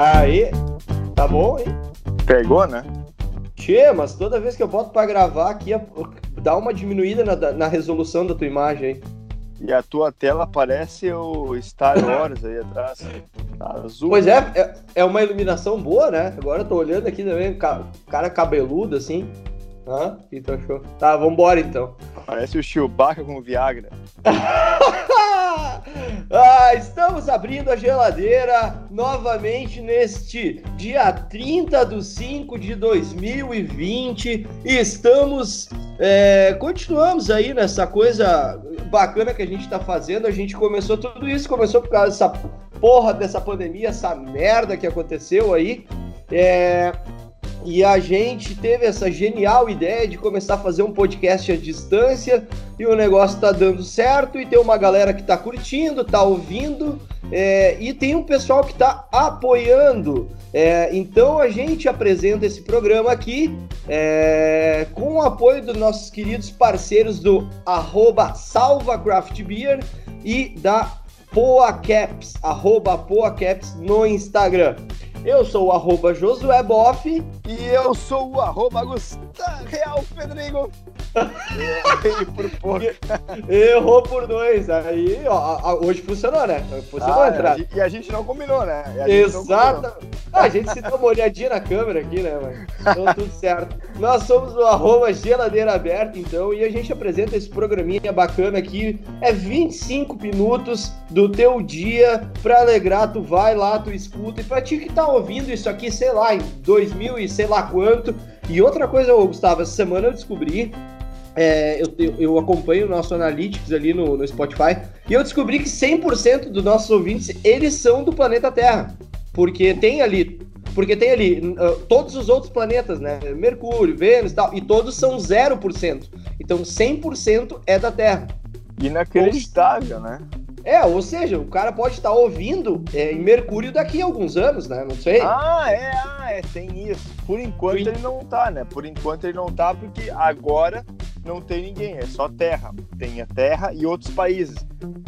Aí, tá bom, hein? Pegou, né? Tchê, mas toda vez que eu boto pra gravar aqui, dá uma diminuída na, na resolução da tua imagem, hein? E a tua tela parece o Star Wars aí atrás. Tá azul. Pois é, é, é uma iluminação boa, né? Agora eu tô olhando aqui também, cara cabeludo assim. Hã? tu achou? Tá, vambora então. Parece o Chewbacca com Viagra. ah, estamos abrindo a geladeira novamente neste dia 30 de 5 de 2020 e estamos. É, continuamos aí nessa coisa bacana que a gente tá fazendo. A gente começou tudo isso, começou por causa dessa porra dessa pandemia, essa merda que aconteceu aí. É, e a gente teve essa genial ideia de começar a fazer um podcast à distância e o negócio tá dando certo e tem uma galera que tá curtindo, tá ouvindo é, e tem um pessoal que tá apoiando. É, então a gente apresenta esse programa aqui é, com o apoio dos nossos queridos parceiros do arroba SalvaCraftBeer e da PoaCaps, arroba PoaCaps no Instagram. Eu sou o arroba Josué Boff. E eu sou o arroba Gustavo Real Pedrigo. Errei por pouco. Errou por dois. Aí, ó, hoje funcionou, né? Funcionou ah, a entrada. E a gente não combinou, né? Exato. Ah, a gente se deu uma olhadinha na câmera aqui, né, mano? Então tudo certo. Nós somos o arroba geladeira aberta, então, e a gente apresenta esse programinha bacana aqui. É 25 minutos do teu dia pra alegrar. Tu vai lá, tu escuta. E pra ti que tá ouvindo isso aqui, sei lá, em 2000 e sei lá quanto. E outra coisa, Gustavo, essa semana eu descobri é, eu, eu, acompanho o nosso Analytics ali no, no Spotify e eu descobri que 100% dos nossos ouvintes, eles são do planeta Terra. Porque tem ali, porque tem ali uh, todos os outros planetas, né? Mercúrio, Vênus e tal, e todos são 0%. Então 100% é da Terra. Inacreditável, Ou... né? É, ou seja, o cara pode estar ouvindo é, em Mercúrio daqui a alguns anos, né? Não sei. Ah, é, ah, é, tem isso. Por enquanto Sim. ele não tá, né? Por enquanto ele não tá, porque agora não tem ninguém, é só terra. Tem a terra e outros países.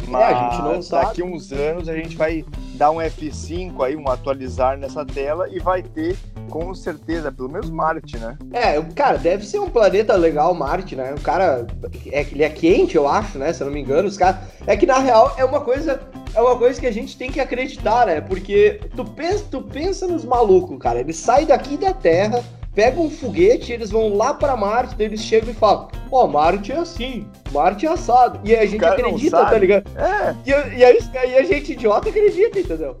Mas é, a gente não sabe. daqui uns anos a gente vai dar um F5 aí, um atualizar nessa tela e vai ter com certeza, pelo menos Marte, né? É, cara, deve ser um planeta legal Marte, né? O cara é ele é quente, eu acho, né? Se eu não me engano, os caras é que na real é uma coisa é uma coisa que a gente tem que acreditar, né? Porque tu pensa, tu pensa nos malucos, cara. Eles saem daqui da Terra, pegam um foguete, eles vão lá para Marte, daí eles chegam e falam: Ó, oh, Marte é assim, Marte é assado. E aí a gente acredita, tá ligado? É. E, e aí, aí a gente idiota acredita, entendeu?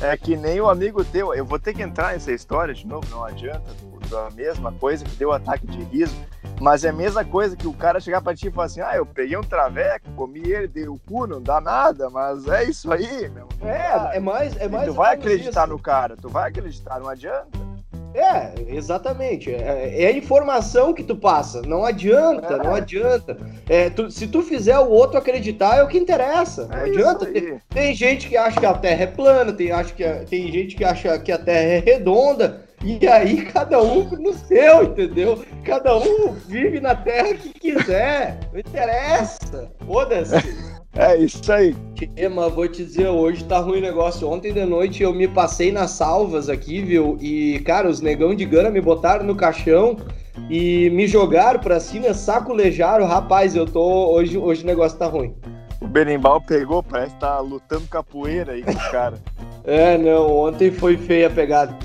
É que nem o amigo teu, eu vou ter que entrar nessa história de novo, não adianta, da mesma coisa que deu ataque de riso, mas é a mesma coisa que o cara chegar pra ti e falar assim: ah, eu peguei um traveco, comi ele, dei o cu, não dá nada, mas é isso aí, meu. É, é mais. É mais tu vai acreditar isso. no cara, tu vai acreditar, não adianta. É, exatamente. É, é, a informação que tu passa. Não adianta, é. não adianta. É, tu, se tu fizer o outro acreditar, é o que interessa. Não é adianta. Tem, tem, gente que acha que a Terra é plana, tem, acha que a, tem gente que acha que a Terra é redonda. E aí, cada um no seu, entendeu? Cada um vive na terra que quiser. Não interessa. Foda-se. É isso aí. Mas vou te dizer, hoje tá ruim o negócio. Ontem de noite eu me passei nas salvas aqui, viu? E, cara, os negão de gana me botaram no caixão e me jogaram pra cima, sacolejaram. Rapaz, eu tô. Hoje, hoje o negócio tá ruim. O Berimbau pegou, parece que tá lutando capoeira aí com os caras. é, não, ontem foi feia a pegada.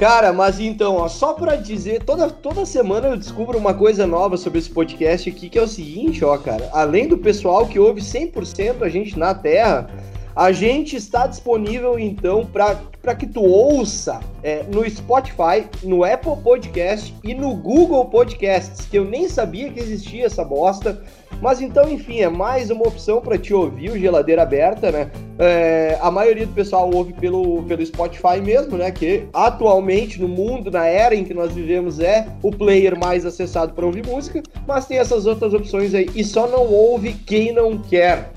Cara, mas então, ó, só pra dizer, toda, toda semana eu descubro uma coisa nova sobre esse podcast aqui, que é o seguinte, ó, cara. Além do pessoal que ouve 100% a gente na Terra, a gente está disponível, então, para que tu ouça é, no Spotify, no Apple Podcast e no Google Podcasts, que eu nem sabia que existia essa bosta. Mas então, enfim, é mais uma opção para te ouvir o Geladeira Aberta, né? É, a maioria do pessoal ouve pelo, pelo Spotify mesmo, né? Que atualmente no mundo, na era em que nós vivemos, é o player mais acessado para ouvir música, mas tem essas outras opções aí. E só não ouve quem não quer.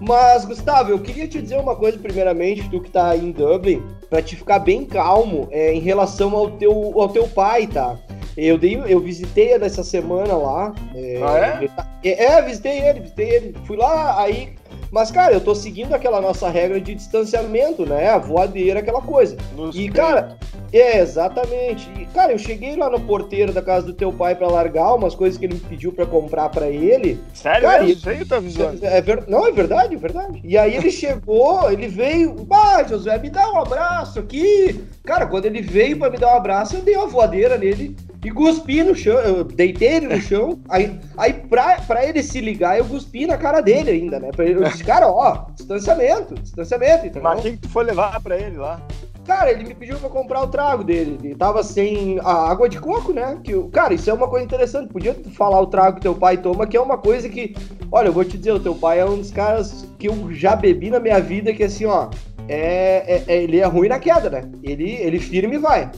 Mas, Gustavo, eu queria te dizer uma coisa, primeiramente, tu que tá em Dublin, para te ficar bem calmo é, em relação ao teu, ao teu pai, tá? Eu, dei, eu visitei ele essa semana lá. É, ah, é? é? É, visitei ele, visitei ele. Fui lá, aí Mas, cara, eu tô seguindo aquela nossa regra de distanciamento, né? A voadeira, aquela coisa. Nos e, cara, é, exatamente. E, cara, eu cheguei lá no porteiro da casa do teu pai para largar umas coisas que ele me pediu para comprar para ele. Sério? Cara, isso aí tá avisando. É, é ver... Não, é verdade, é verdade. E aí ele chegou, ele veio, bah, Josué, me dá um abraço aqui. Cara, quando ele veio para me dar um abraço, eu dei uma voadeira nele e cuspi no chão, eu deitei ele no chão, aí, aí pra, pra ele se ligar, eu cuspi na cara dele ainda, né? Eu disse, cara, ó, distanciamento, distanciamento, entendeu? Mas o que tu foi levar pra ele lá? Cara, ele me pediu pra comprar o trago dele. Ele tava sem a água de coco, né? Que, cara, isso é uma coisa interessante. Podia falar o trago que teu pai toma, que é uma coisa que. Olha, eu vou te dizer, o teu pai é um dos caras que eu já bebi na minha vida, que assim, ó. É, é, é ele é ruim na queda, né? Ele, ele firme e vai.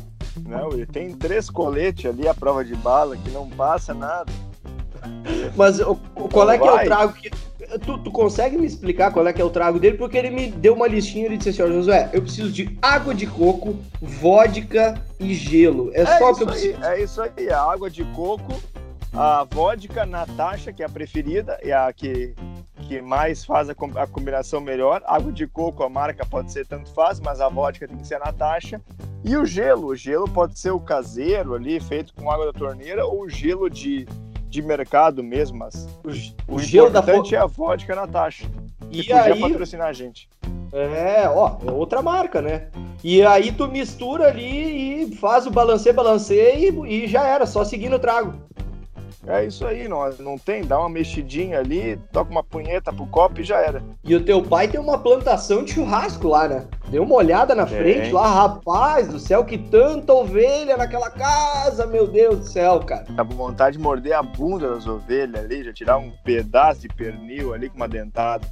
Não, ele tem três coletes ali, a prova de bala, que não passa nada. Mas o, qual é que é o trago que. Tu, tu, consegue me explicar qual é que é o trago dele? Porque ele me deu uma listinha e disse assim: ó, Josué, eu preciso de água de coco, vodka e gelo. É, é só o que eu preciso. Aí, é isso aí, a água de coco, a vodka Natasha, que é a preferida, é a que, que mais faz a, a combinação melhor. Água de coco, a marca pode ser tanto faz, mas a vodka tem que ser a Natasha. E o gelo, o gelo pode ser o caseiro ali, feito com água da torneira, ou o gelo de de mercado mesmo, mas o, o gelo importante da é a vodka Natasha. Que e podia aí... patrocinar a gente. É, ó, é outra marca, né? E aí tu mistura ali e faz o balancê, balancê e, e já era, só seguindo o trago. É isso aí, não, não tem, dá uma mexidinha ali, toca uma punheta pro copo e já era. E o teu pai tem uma plantação de churrasco lá, né? Deu uma olhada na frente lá, rapaz do céu, que tanta ovelha naquela casa, meu Deus do céu, cara. Tá com vontade de morder a bunda das ovelhas ali, já tirar um pedaço de pernil ali com uma dentada.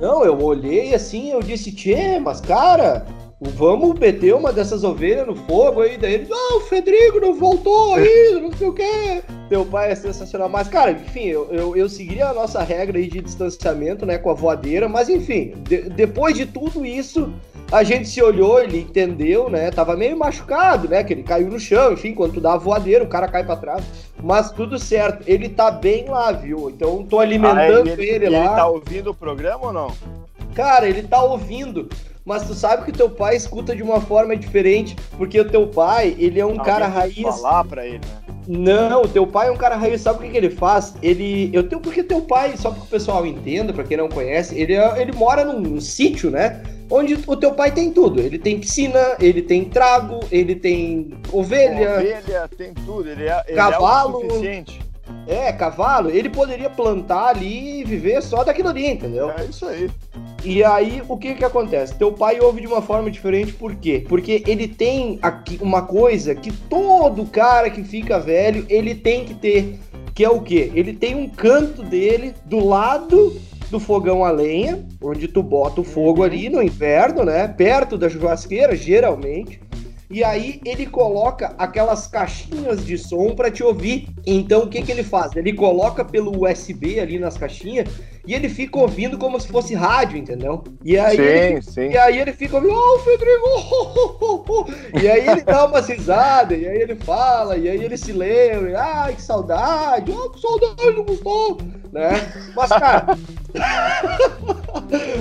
Não, eu olhei assim, eu disse, tchê, mas cara, vamos meter uma dessas ovelhas no fogo aí. Daí ele, ah, o Fedrigo não voltou ainda, não sei o quê. Teu pai é sensacional. Mas, cara, enfim, eu, eu, eu seguiria a nossa regra aí de distanciamento, né, com a voadeira. Mas, enfim, de, depois de tudo isso, a gente se olhou, ele entendeu, né? Tava meio machucado, né? Que ele caiu no chão, enfim, quando tu dá a voadeira, o cara cai para trás. Mas tudo certo, ele tá bem lá, viu? Então tô alimentando ah, ele, ele, lá. Ele tá ouvindo o programa ou não? Cara, ele tá ouvindo mas tu sabe que teu pai escuta de uma forma diferente, porque o teu pai, ele é um Alguém cara raiz. falar pra ele, né? Não, o teu pai é um cara raiz, sabe o que, que ele faz? Ele. Eu tenho porque teu pai, só para que o pessoal entenda, para quem não conhece, ele, é, ele mora num, num sítio, né? Onde o teu pai tem tudo. Ele tem piscina, ele tem trago, ele tem ovelha. Ovelha, tem tudo. Ele é, ele cavalo. É é, cavalo, ele poderia plantar ali e viver só daquilo ali, entendeu? É isso aí. E aí, o que que acontece? Teu pai ouve de uma forma diferente, por quê? Porque ele tem aqui uma coisa que todo cara que fica velho, ele tem que ter, que é o quê? Ele tem um canto dele do lado do fogão a lenha, onde tu bota o fogo uhum. ali no inverno, né? Perto da churrasqueira, geralmente e aí ele coloca aquelas caixinhas de som para te ouvir. Então o que, que ele faz? Ele coloca pelo USB ali nas caixinhas e ele fica ouvindo como se fosse rádio, entendeu? E aí, sim, ele, sim. E aí ele fica ouvindo, oh, Federico! E aí ele dá uma risada, e aí ele fala, e aí ele se lembra, ai, que saudade, oh, que saudade do Gustavo, né? Mas, cara.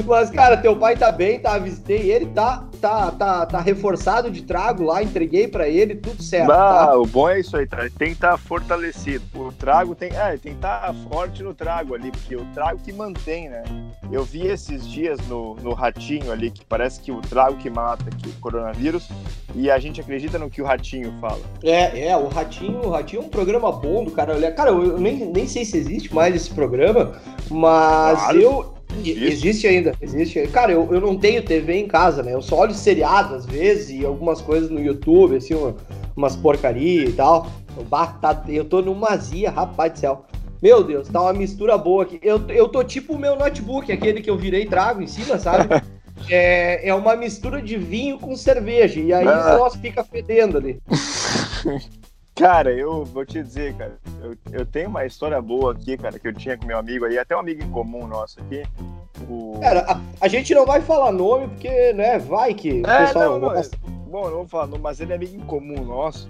Mas, cara, teu pai tá bem, tá? Visitei ele, tá, tá, tá, tá reforçado de trago lá, entreguei para ele, tudo certo. Ah, tá? o bom é isso aí, tá? Tem que estar tá fortalecido. O trago tem, é, tem que estar tá forte no trago ali, porque o trago que mantém, né? Eu vi esses dias no, no ratinho ali, que parece que o trago que mata aqui, o coronavírus, e a gente acredita no que o ratinho fala. É, é, o ratinho, o ratinho é um programa bom do cara. Cara, eu nem, nem sei se existe mais esse programa, mas claro. eu. Existe. existe ainda, existe. Cara, eu, eu não tenho TV em casa, né? Eu só olho seriado às vezes e algumas coisas no YouTube, assim, uma, umas porcaria e tal. Eu, tá, eu tô numa zia, rapaz do céu. Meu Deus, tá uma mistura boa aqui. Eu, eu tô tipo o meu notebook, aquele que eu virei trago em cima, sabe? é, é uma mistura de vinho com cerveja. E aí ah. o nosso fica fedendo ali. Cara, eu vou te dizer, cara, eu, eu tenho uma história boa aqui, cara, que eu tinha com meu amigo aí, até um amigo em comum nosso aqui. O... Cara, a, a gente não vai falar nome, porque, né, vai que o é, pessoal não, não, Bom, eu não vou falar nome, mas ele é amigo em comum nosso.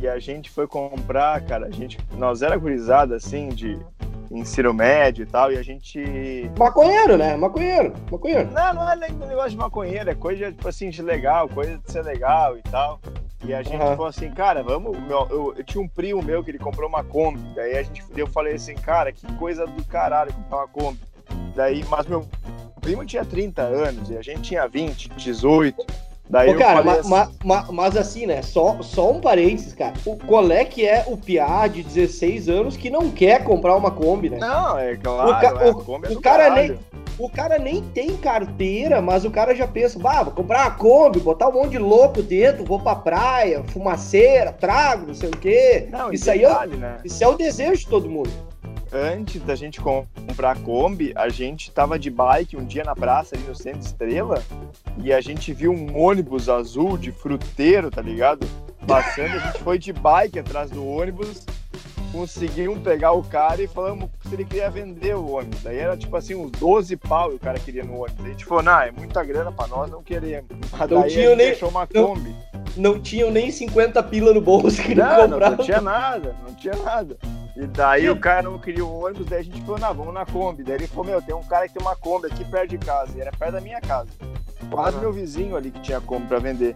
E a gente foi comprar, cara, a gente. Nós era gurizada assim, de ensino médio e tal, e a gente. Maconheiro, né? Maconheiro, maconheiro. Não, não é nem negócio de maconheiro, é coisa tipo assim, de legal, coisa de ser legal e tal. E a gente uhum. falou assim, cara, vamos. Meu, eu, eu, tinha um primo meu que ele comprou uma Kombi. Daí a gente, eu falei assim, cara, que coisa do caralho comprar uma Kombi. Daí, mas meu primo tinha 30 anos e a gente tinha 20, 18. Daí Ô, cara, ma, assim... Ma, ma, mas assim, né? Só, só um parênteses, cara. O, qual é que é o piá de 16 anos que não quer comprar uma Kombi, né? Não, é claro. O, ca, é, o, o cara nem, o cara nem tem carteira, mas o cara já pensa, bah, vou comprar uma Kombi, botar um monte de louco dentro, vou pra praia, fumaceira, trago, não sei o quê. Não, isso aí é, né? isso é o desejo de todo mundo antes da gente comprar a Kombi, a gente tava de bike um dia na praça ali no Centro Estrela e a gente viu um ônibus azul de fruteiro, tá ligado? Passando, a gente foi de bike atrás do ônibus, conseguimos pegar o cara e falamos se ele queria vender o ônibus. Daí era tipo assim, uns 12 pau o cara queria no ônibus. A gente falou, não, é muita grana pra nós, não queremos. Mas não daí tinha nem... deixou uma Kombi. Não, não tinham nem 50 pila no bolso que não, não, não tinha nada, não tinha nada. E daí o cara não queria o ônibus, daí a gente falou, não, vamos na Kombi. Daí ele falou, meu, tem um cara que tem uma Kombi aqui perto de casa. E era perto da minha casa. Quase uhum. meu vizinho ali que tinha Kombi pra vender.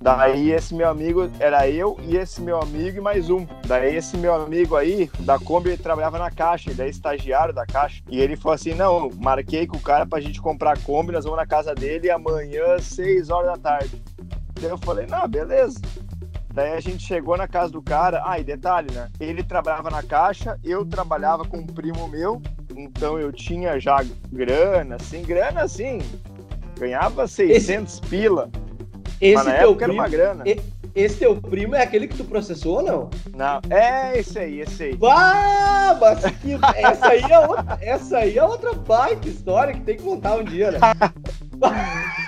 Daí esse meu amigo, era eu e esse meu amigo e mais um. Daí esse meu amigo aí, da Kombi, ele trabalhava na caixa, ele é estagiário da caixa. E ele falou assim, não, marquei com o cara pra gente comprar a Kombi, nós vamos na casa dele amanhã, 6 horas da tarde. Daí eu falei, não, beleza. Daí a gente chegou na casa do cara. Ah, e detalhe, né? Ele trabalhava na caixa, eu trabalhava com um primo meu, então eu tinha já grana, assim, grana assim. Ganhava 600 esse, pila. Esse mas na época primo, era uma grana. Esse teu primo é aquele que tu processou ou não? Não, é esse aí, esse aí. Ah, mas que, essa, aí é outra, essa aí é outra baita história que tem que contar um dia, né?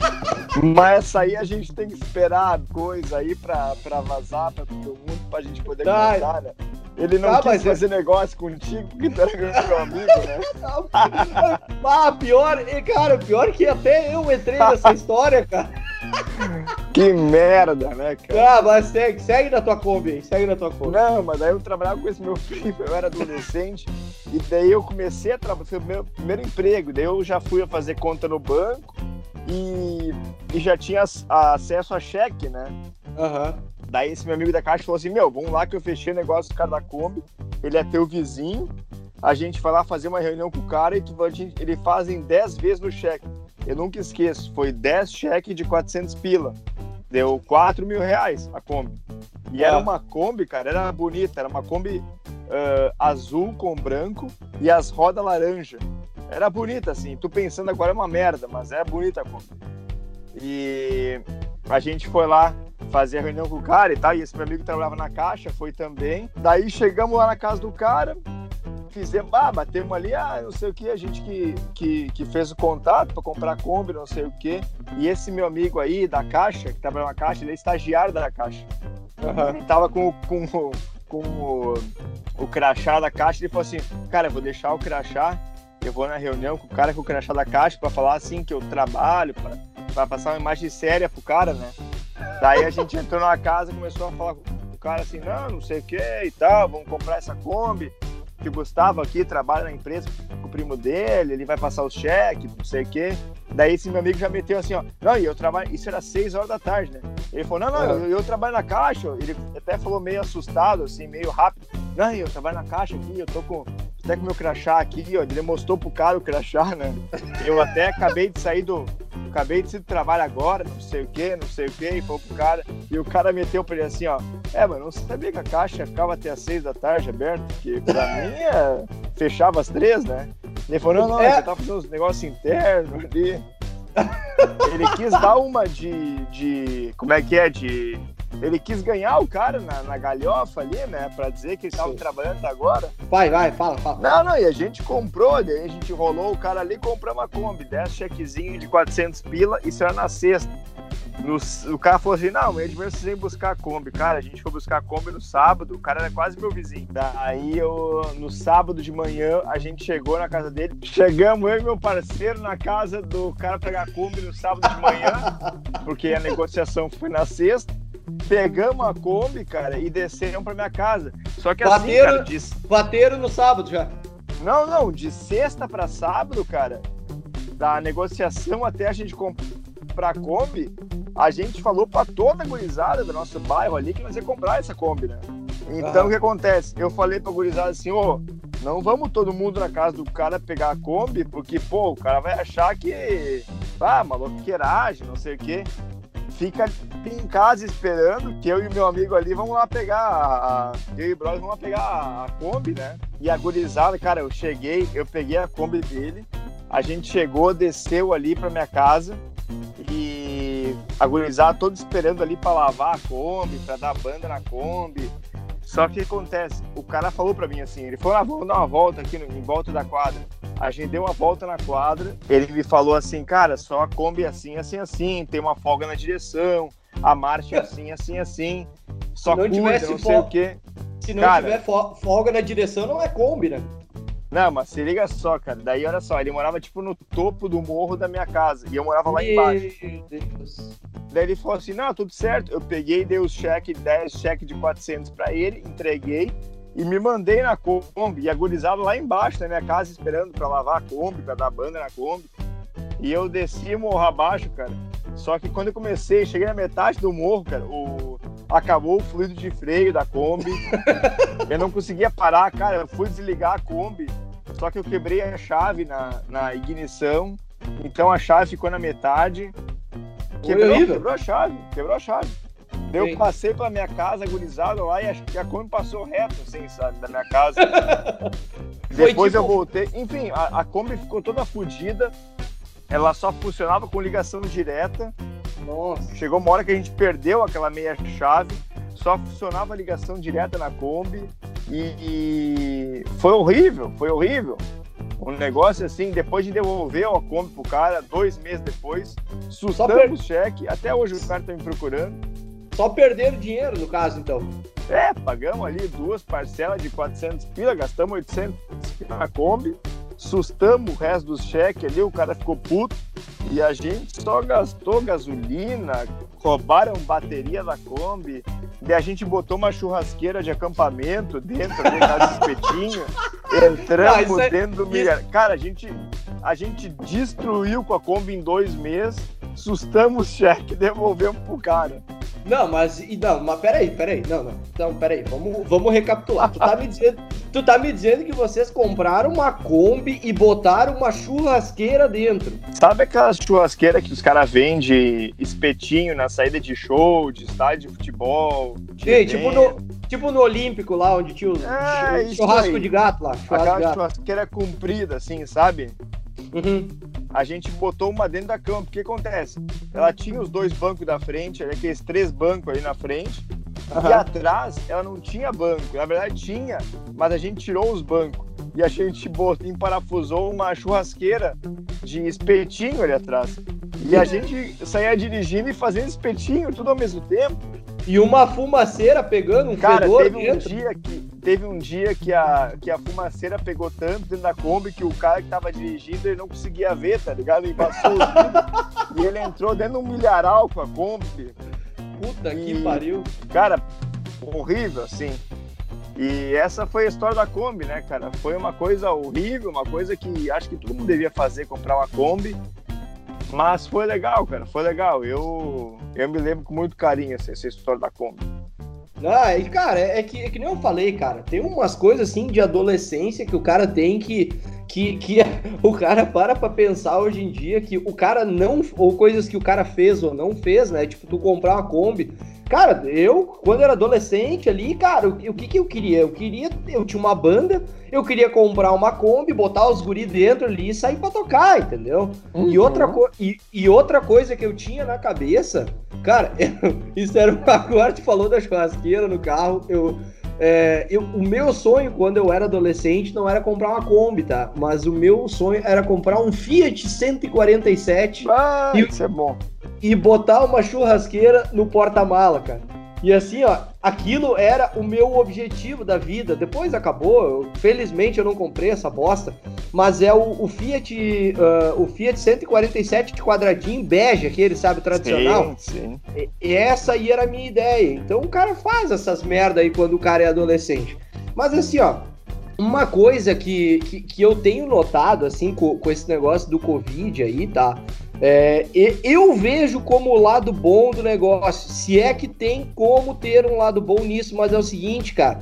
Mas essa aí a gente tem que esperar coisa aí pra, pra vazar pra todo mundo, pra gente poder tá. contar, né? Ele não tá, quis é- fazer é... negócio contigo porque tu era meu amigo, né? ah, pior, cara, pior que até eu entrei nessa história, cara. Que merda, né, cara? Ah, mas segue, segue na tua Kombi aí, segue na tua Kombi. Não, mas daí eu trabalhava com esse meu primo, eu era adolescente, e daí eu comecei a trabalhar, foi o meu primeiro emprego, daí eu já fui a fazer conta no banco, e, e já tinha acesso a cheque, né? Uhum. Daí esse meu amigo da caixa falou assim: Meu, vamos lá que eu fechei o negócio com o cara da Kombi. Ele é teu vizinho. A gente vai lá fazer uma reunião com o cara e tu, gente, ele fazem 10 vezes no cheque. Eu nunca esqueço, foi 10 cheques de 400 pila. Deu 4 mil reais a Kombi. E era uma Kombi, cara, era bonita, era uma Kombi uh, azul com branco e as rodas laranja. Era bonita, assim. Tu pensando agora é uma merda, mas é bonita a Kombi. E a gente foi lá fazer a reunião com o cara e tal, e esse meu amigo trabalhava na caixa, foi também. Daí chegamos lá na casa do cara, fizemos, ah, batemos ali, ah, não sei o que, a gente que, que, que fez o contato para comprar a Kombi, não sei o que. E esse meu amigo aí da caixa, que trabalha na caixa, ele é estagiário da caixa. Uhum. Ele tava com, com, com o, o crachá da caixa, ele falou assim, cara, eu vou deixar o crachá eu vou na reunião com o cara com o crachá da caixa para falar assim que eu trabalho, para passar uma imagem séria pro cara, né? Daí a gente entrou na casa e começou a falar com o cara assim, não, não sei o que e tal, vamos comprar essa Kombi. Que o Gustavo aqui trabalha na empresa com o primo dele, ele vai passar os cheques, não sei o que. Daí esse meu amigo já meteu assim, ó, não, e eu trabalho, isso era seis horas da tarde, né? Ele falou, não, não, eu, eu trabalho na caixa. Ele até falou meio assustado, assim, meio rápido. Não, eu trabalho na caixa aqui, eu tô com até com o meu crachá aqui, ó. Ele mostrou pro cara o crachá, né? Eu até acabei de sair do. Acabei de sair do trabalho agora, não sei o que, não sei o que, e falou pro cara. E o cara meteu pra ele assim, ó. É, mano, não sabia que a caixa ficava até as seis da tarde aberta, porque pra mim é, fechava às três, né? Ele falou, não, não, é. você tá fazendo uns negócios internos ali. Ele quis dar uma de, de. Como é que é? De ele quis ganhar o cara na, na galhofa ali, né? Pra dizer que ele tava Sim. trabalhando agora. Vai, vai, fala, fala. Não, não, e a gente comprou, daí a gente rolou o cara ali e comprou uma Kombi, 10 chequezinho de 400 pila, isso era na sexta. O cara falou assim: não, eu precisei buscar a Kombi. Cara, a gente foi buscar a Kombi no sábado, o cara era quase meu vizinho. Daí eu, no sábado de manhã, a gente chegou na casa dele. Chegamos eu e meu parceiro na casa do cara pegar a Kombi no sábado de manhã, porque a negociação foi na sexta pegamos a Kombi, cara, e descemos pra minha casa. Só que bateram, assim, cara, Bateram no sábado já. Não, não, de sexta para sábado, cara, da negociação até a gente comprar a Kombi, a gente falou para toda a gurizada do nosso bairro ali que nós ia comprar essa Kombi, né? Então o que acontece? Eu falei pra gurizada assim, ô, oh, não vamos todo mundo na casa do cara pegar a Kombi, porque, pô, o cara vai achar que, ah, maloqueiragem, não sei o quê. Fica em casa esperando que eu e meu amigo ali vamos lá pegar a, eu e o brother vamos lá pegar a, a Kombi, né? E a gurizada, cara, eu cheguei, eu peguei a Kombi dele, a gente chegou, desceu ali pra minha casa e a gurizada todo esperando ali para lavar a Kombi, para dar banda na Kombi. Só que o que acontece? O cara falou para mim assim, ele falou, ah, vamos dar uma volta aqui no, em volta da quadra. A gente deu uma volta na quadra, ele me falou assim, cara, só a Kombi é assim, assim, assim, tem uma folga na direção, a marcha é assim, assim, assim, só não cuida, tivesse não sei o quê. Se não cara, tiver folga na direção, não é Kombi, né? Não, mas se liga só, cara. Daí, olha só, ele morava, tipo, no topo do morro da minha casa. E eu morava lá embaixo. Meu Deus. Daí ele falou assim, não, tudo certo. Eu peguei, dei os cheques, 10 cheques de 400 pra ele, entreguei. E me mandei na Kombi. E agonizado lá embaixo da minha casa, esperando pra lavar a Kombi, pra dar banda na Kombi. E eu desci morro abaixo, cara. Só que quando eu comecei, cheguei na metade do morro, cara, o... acabou o fluido de freio da Kombi. eu não conseguia parar, cara. Eu fui desligar a Kombi, só que eu quebrei a chave na, na ignição. Então a chave ficou na metade. Quebrou, quebrou a chave, quebrou a chave. Eu passei pela minha casa agonizado lá e acho que a Kombi passou reto, assim, sabe, da minha casa. Depois tipo... eu voltei. Enfim, a, a Kombi ficou toda fodida ela só funcionava com ligação direta. Nossa. Chegou uma hora que a gente perdeu aquela meia chave, só funcionava ligação direta na Kombi e, e foi horrível, foi horrível. Um negócio assim, depois de devolver a Kombi pro cara, dois meses depois, sustamos o cheque, até hoje o cara tá me procurando. Só perderam dinheiro, no caso, então. É, pagamos ali duas parcelas de 400 pila, gastamos 800 na Kombi sustamos o resto dos cheques ali, o cara ficou puto e a gente só gastou gasolina, roubaram bateria da Kombi, a gente botou uma churrasqueira de acampamento dentro ali na espetinho, entramos Não, é... dentro do milhar. Cara, a gente, a gente destruiu com a Kombi em dois meses, sustamos o cheque e devolvemos pro cara. Não, mas. Não, mas peraí, peraí. Não, não. Então, peraí. Vamos, vamos recapitular. Tu tá, me dizendo, tu tá me dizendo que vocês compraram uma Kombi e botaram uma churrasqueira dentro. Sabe aquela churrasqueira que os caras vendem espetinho na saída de show, de estádio de futebol? De tipo no, tipo no Olímpico lá, onde tinha o é, churrasco de gato lá. Churrasco aquela gato. churrasqueira comprida, assim, sabe? Uhum. A gente botou uma dentro da cama. O que acontece? Ela tinha os dois bancos da frente, aqueles três bancos ali na frente. Uhum. E atrás ela não tinha banco. Na verdade tinha, mas a gente tirou os bancos. E a gente botou, emparafusou uma churrasqueira de espetinho ali atrás. E a gente saía dirigindo e fazendo espetinho tudo ao mesmo tempo. E uma fumaceira pegando um Cara, fedor teve dentro. um dia que teve um dia que a, que a fumaceira pegou tanto dentro da Kombi que o cara que tava dirigindo ele não conseguia ver, tá ligado? Ele passou e ele entrou dentro de um milharal com a Kombi. Puta e, que pariu. Cara, horrível, assim. E essa foi a história da Kombi, né, cara? Foi uma coisa horrível, uma coisa que acho que todo mundo devia fazer, comprar uma Kombi. Mas foi legal, cara, foi legal. Eu, eu me lembro com muito carinho essa, essa história da Kombi. Ah, e cara, é, é, que, é que nem eu falei, cara. Tem umas coisas assim de adolescência que o cara tem que. Que, que o cara para pra pensar hoje em dia que o cara não. Ou coisas que o cara fez ou não fez, né? Tipo, tu comprar uma Kombi. Cara, eu, quando era adolescente ali, cara, o, o que que eu queria? Eu queria. Eu tinha uma banda, eu queria comprar uma Kombi, botar os guri dentro ali e sair pra tocar, entendeu? Uhum. E, outra e, e outra coisa que eu tinha na cabeça, cara, isso era. Agora tu falou da churrasqueira no carro, eu. É, eu, o meu sonho quando eu era adolescente não era comprar uma Kombi, tá? Mas o meu sonho era comprar um Fiat 147. Ah, e, isso é bom e botar uma churrasqueira no porta-mala, cara. E assim, ó, aquilo era o meu objetivo da vida. Depois acabou, eu, felizmente eu não comprei essa bosta, mas é o, o Fiat, uh, o Fiat 147 de quadradinho bege, aquele, sabe, tradicional. Sim, sim. E, essa aí era a minha ideia. Então o cara faz essas merda aí quando o cara é adolescente. Mas assim, ó, uma coisa que, que, que, eu tenho notado, assim, com, com esse negócio do Covid aí, tá? É, eu vejo como o lado bom do negócio, se é que tem como ter um lado bom nisso, mas é o seguinte, cara.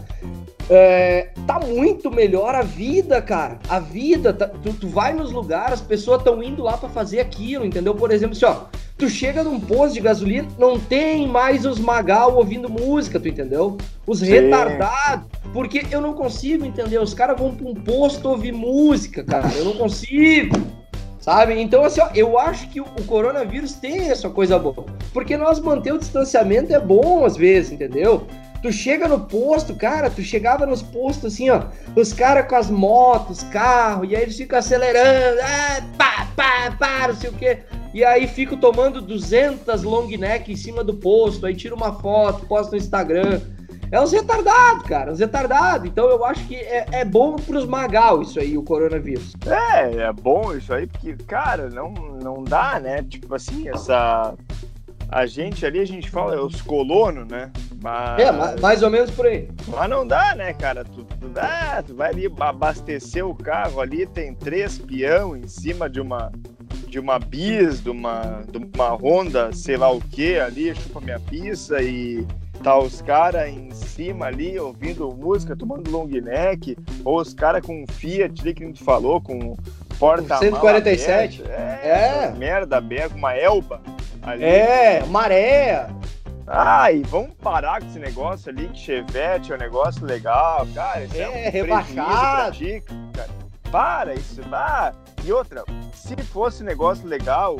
É, tá muito melhor a vida, cara. A vida, tá, tu, tu, vai nos lugares, as pessoas estão indo lá para fazer aquilo, entendeu? Por exemplo, assim, ó, tu chega num posto de gasolina, não tem mais os magal ouvindo música, tu entendeu? Os Sim. retardados, porque eu não consigo entender. Os caras vão pra um posto ouvir música, cara. Eu não consigo. Sabe? Então, assim, ó, eu acho que o, coronavírus tem essa coisa boa. Porque nós manter o distanciamento é bom às vezes, entendeu? Tu chega no posto, cara, tu chegava nos postos assim, ó, os caras com as motos, carro, e aí eles ficam acelerando, ah, pá, pá, pá, não sei o quê. E aí fico tomando 200 long neck em cima do posto, aí tiro uma foto, posto no Instagram. É uns retardados, cara, uns retardados. Então eu acho que é, é bom pros magal isso aí, o coronavírus. É, é bom isso aí, porque, cara, não, não dá, né? Tipo assim, essa a gente ali, a gente fala é os colonos, né? Mas... É, mais ou menos por aí. Mas não dá, né, cara? Tu, tu, dá, tu vai ali abastecer o carro ali, tem três peão em cima de uma de uma bis, de uma, de uma Honda, sei lá o que ali, chupa minha pizza e tá os caras em cima ali ouvindo música, tomando long neck, ou os caras com Fiat ali que a gente falou, com porta 147. Aberta, é, é. merda aberta, uma Elba. Ali. É, maré. Ai, vamos parar com esse negócio ali, que Chevette é um negócio legal, cara. Isso é, é um rebaixado. Ti, cara. Para isso, ah, E outra, se fosse um negócio legal,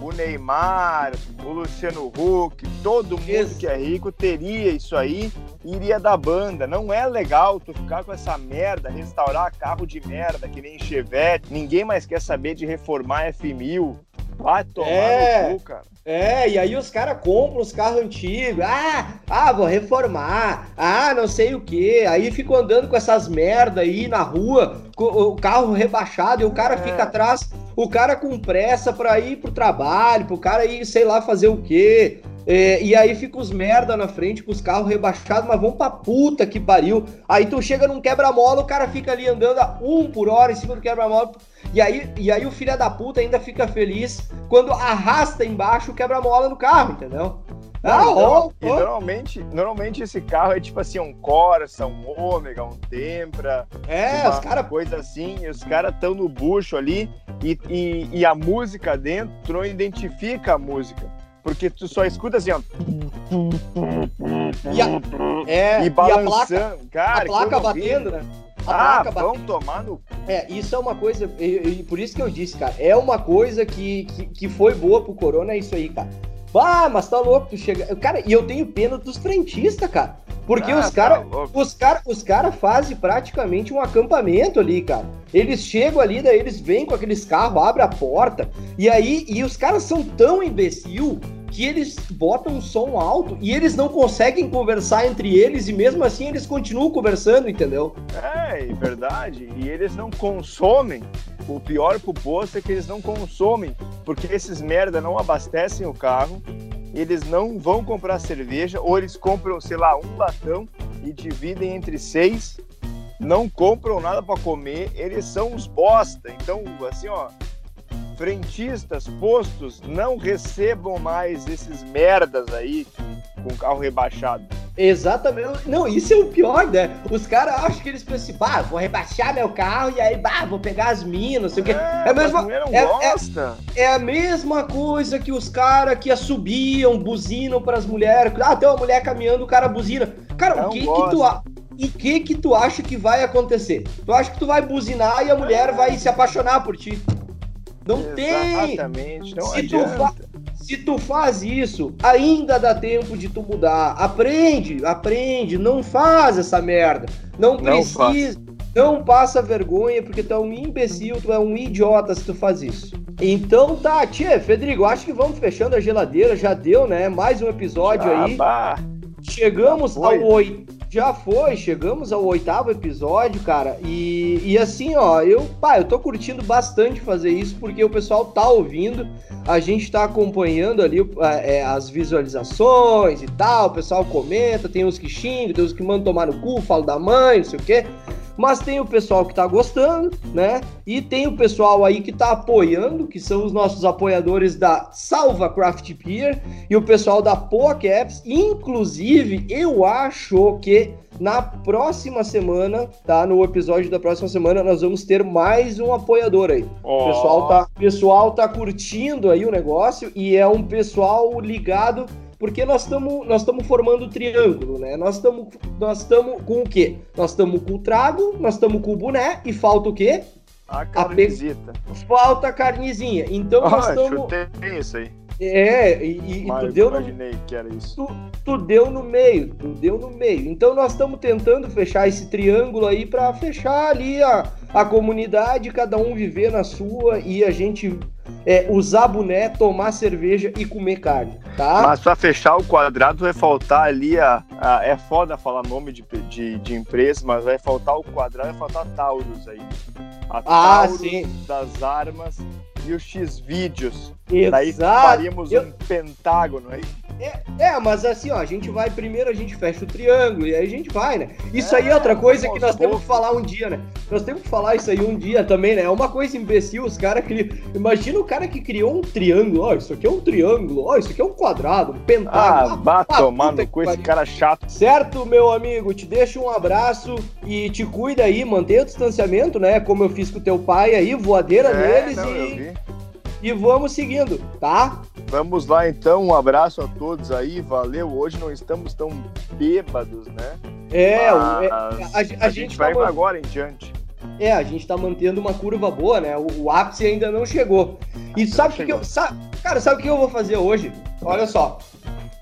o Neymar, o Luciano Huck, todo mundo isso. que é rico teria isso aí iria da banda. Não é legal tu ficar com essa merda, restaurar carro de merda, que nem Chevette. Ninguém mais quer saber de reformar F1000. Vai tomar é, no cu, cara. É, e aí os caras compram os carros antigos. Ah, ah, vou reformar. Ah, não sei o que. Aí ficam andando com essas merda aí na rua, com o carro rebaixado, e o cara é. fica atrás, o cara com pressa pra ir pro trabalho, pro cara ir, sei lá, fazer o quê. É, e aí fica os merda na frente com os carros rebaixados, mas vão pra puta que pariu. Aí tu chega num quebra-mola, o cara fica ali andando a um por hora em cima do quebra-mola e aí, e aí o filho da puta ainda fica feliz quando arrasta embaixo o quebra-mola no carro, entendeu? Ah, então, oh, oh. normalmente, normalmente esse carro é tipo assim, um Corsa, um Ômega, um Tempra. É, os caras. Coisa assim, e os caras estão no bucho ali e, e, e, a música dentro não identifica a música. Porque tu só escuta assim, ó. E a, é, e balançando. E a placa, cara, a placa batendo, né? ah, vão tomar no. É, isso é uma coisa, e, e, por isso que eu disse, cara, é uma coisa que, que, que foi boa pro Corona, é isso aí, cara. Ah, mas tá louco, tu chega. Cara, e eu tenho pena dos frentistas, cara. Porque ah, os caras tá os cara, os cara fazem praticamente um acampamento ali, cara. Eles chegam ali, daí eles vêm com aqueles carros, abrem a porta, e aí e os caras são tão imbecil que eles botam um som alto e eles não conseguem conversar entre eles e mesmo assim eles continuam conversando, entendeu? É, é verdade. E eles não consomem. O pior pro posto é que eles não consomem, porque esses merda não abastecem o carro, eles não vão comprar cerveja, ou eles compram, sei lá, um latão e dividem entre seis, não compram nada para comer, eles são uns bosta. Então, assim, ó, frentistas, postos, não recebam mais esses merdas aí com carro rebaixado. Exatamente. Não, isso é o pior, né? Os caras acham que eles pensam assim, bah, vou rebaixar meu carro e aí, bah, vou pegar as minas, não sei o quê. É, é a mesma, é. É, é, a mesma coisa que os caras que assobiam, buzinam para as mulheres. Ah, tem uma mulher caminhando, o cara buzina. Cara, não o que gosta. que tu... E o que que tu acha que vai acontecer? Tu acha que tu vai buzinar e a mulher vai se apaixonar por ti? Não Exatamente, tem. Não se, tu fa... se tu faz isso, ainda dá tempo de tu mudar. Aprende, aprende, não faz essa merda. Não precisa. Não, não passa vergonha, porque tu é um imbecil, tu é um idiota se tu faz isso. Então tá, tia, Federico, acho que vamos fechando a geladeira, já deu, né? Mais um episódio ah, aí. Bah. Chegamos ao oito já foi, chegamos ao oitavo episódio, cara. E, e assim, ó, eu, pá, eu tô curtindo bastante fazer isso porque o pessoal tá ouvindo, a gente tá acompanhando ali é, as visualizações e tal, o pessoal comenta, tem uns que xingam, tem uns que mandam tomar no cu, falam da mãe, não sei o quê. Mas tem o pessoal que tá gostando, né? E tem o pessoal aí que tá apoiando, que são os nossos apoiadores da Salva Craft Beer e o pessoal da Poa Caps. Inclusive, eu acho que na próxima semana, tá? No episódio da próxima semana, nós vamos ter mais um apoiador aí. Oh. O pessoal tá, pessoal tá curtindo aí o negócio e é um pessoal ligado porque nós estamos nós estamos formando triângulo, né? Nós estamos nós estamos com o quê? Nós estamos com o trago, nós estamos com o boné e falta o quê? A carnezita. A pe... Falta a carnezinha. Então oh, nós estamos isso aí. É, e, e tu deu imaginei no... que era isso. Tu, tu, deu no meio, tu deu no meio. Então nós estamos tentando fechar esse triângulo aí para fechar ali a, a comunidade, cada um viver na sua e a gente é, usar boné, tomar cerveja e comer carne, tá? Mas para fechar o quadrado vai faltar ali a, a, é foda falar nome de, de, de, empresa, mas vai faltar o quadrado, vai faltar a Taurus aí. A ah, Taurus sim. das armas e os X-Vídeos. Daí faríamos Eu... um pentágono aí. É, é, mas assim, ó, a gente vai primeiro, a gente fecha o triângulo e aí a gente vai, né? Isso é, aí é outra coisa que nós temos que falar um dia, né? Nós temos que falar isso aí um dia também, né? É uma coisa imbecil, os caras que. Imagina o cara que criou um triângulo, ó, isso aqui é um triângulo, ó, isso aqui é um quadrado, um pentágono. Ah, bata, mano, com esse cara chato. Certo, meu amigo, te deixo um abraço e te cuida aí, mantenha o distanciamento, né? Como eu fiz com o teu pai aí, voadeira é, neles não, e e vamos seguindo, tá? Vamos lá então, um abraço a todos aí, valeu. Hoje não estamos tão bêbados, né? É, Mas é, a, a, a, gente, gente vai tá agora em diante. É, a gente tá mantendo uma curva boa, né? O, o ápice ainda não chegou. E sabe o que, eu. Sabe, cara, sabe o que eu vou fazer hoje? Olha só.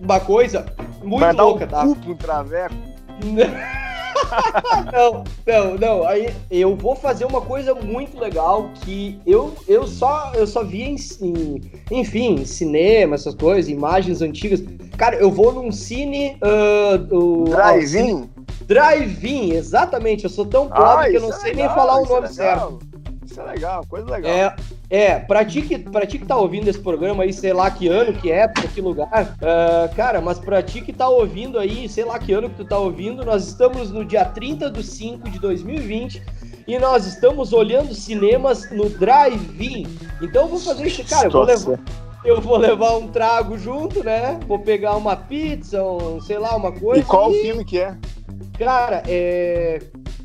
Uma coisa muito Vai louca, um tá? Cu traveco. não, não, não. Aí eu vou fazer uma coisa muito legal que eu, eu só eu só vi em, em enfim, em cinema, essas coisas, imagens antigas. Cara, eu vou num cine uh, Drive-in? Drive-in, exatamente. Eu sou tão pobre ah, que eu não sei é legal, nem falar o nome é certo. Isso é legal, coisa legal. É, é pra, ti que, pra ti que tá ouvindo esse programa aí, sei lá que ano, que época, que lugar, uh, cara, mas pra ti que tá ouvindo aí, sei lá que ano que tu tá ouvindo, nós estamos no dia 30 de 5 de 2020 e nós estamos olhando cinemas no drive-in. Então eu vou fazer isso, cara, eu vou levar eu vou levar um trago junto, né? Vou pegar uma pizza, um, sei lá, uma coisa. E qual e... filme que é? Cara, é.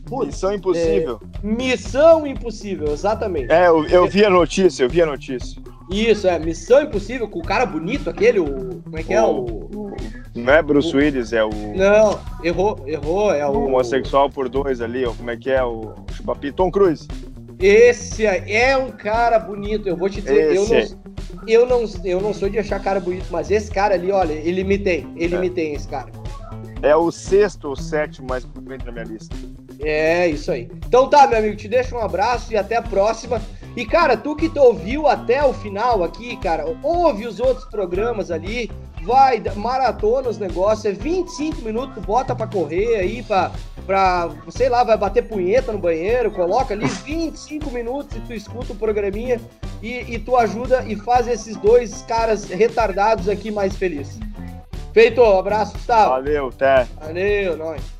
Putz, Missão Impossível. É... Missão Impossível, exatamente. É, eu, eu vi a notícia, eu vi a notícia. Isso, é, Missão Impossível, com o cara bonito, aquele, o. Como é que é? O. Não é Bruce o... Willis, é o. Não, errou, errou, é o. o homossexual por dois ali, ó. Como é que é? O Chupapi Tom Cruise. Esse é um cara bonito, eu vou te dizer, eu não, eu não, eu não sou de achar cara bonito, mas esse cara ali, olha, ele me tem, ele é. me tem, esse cara. É o sexto ou sétimo mais importante na minha lista. É, isso aí. Então tá, meu amigo, te deixo um abraço e até a próxima. E, cara, tu que te ouviu até o final aqui, cara, ouve os outros programas ali, vai, maratona os negócios, é 25 minutos, bota pra correr aí, pra, pra, sei lá, vai bater punheta no banheiro, coloca ali 25 minutos e tu escuta o programinha e, e tu ajuda e faz esses dois caras retardados aqui mais felizes. Feito, abraço, Gustavo. Valeu, até. Valeu, nós.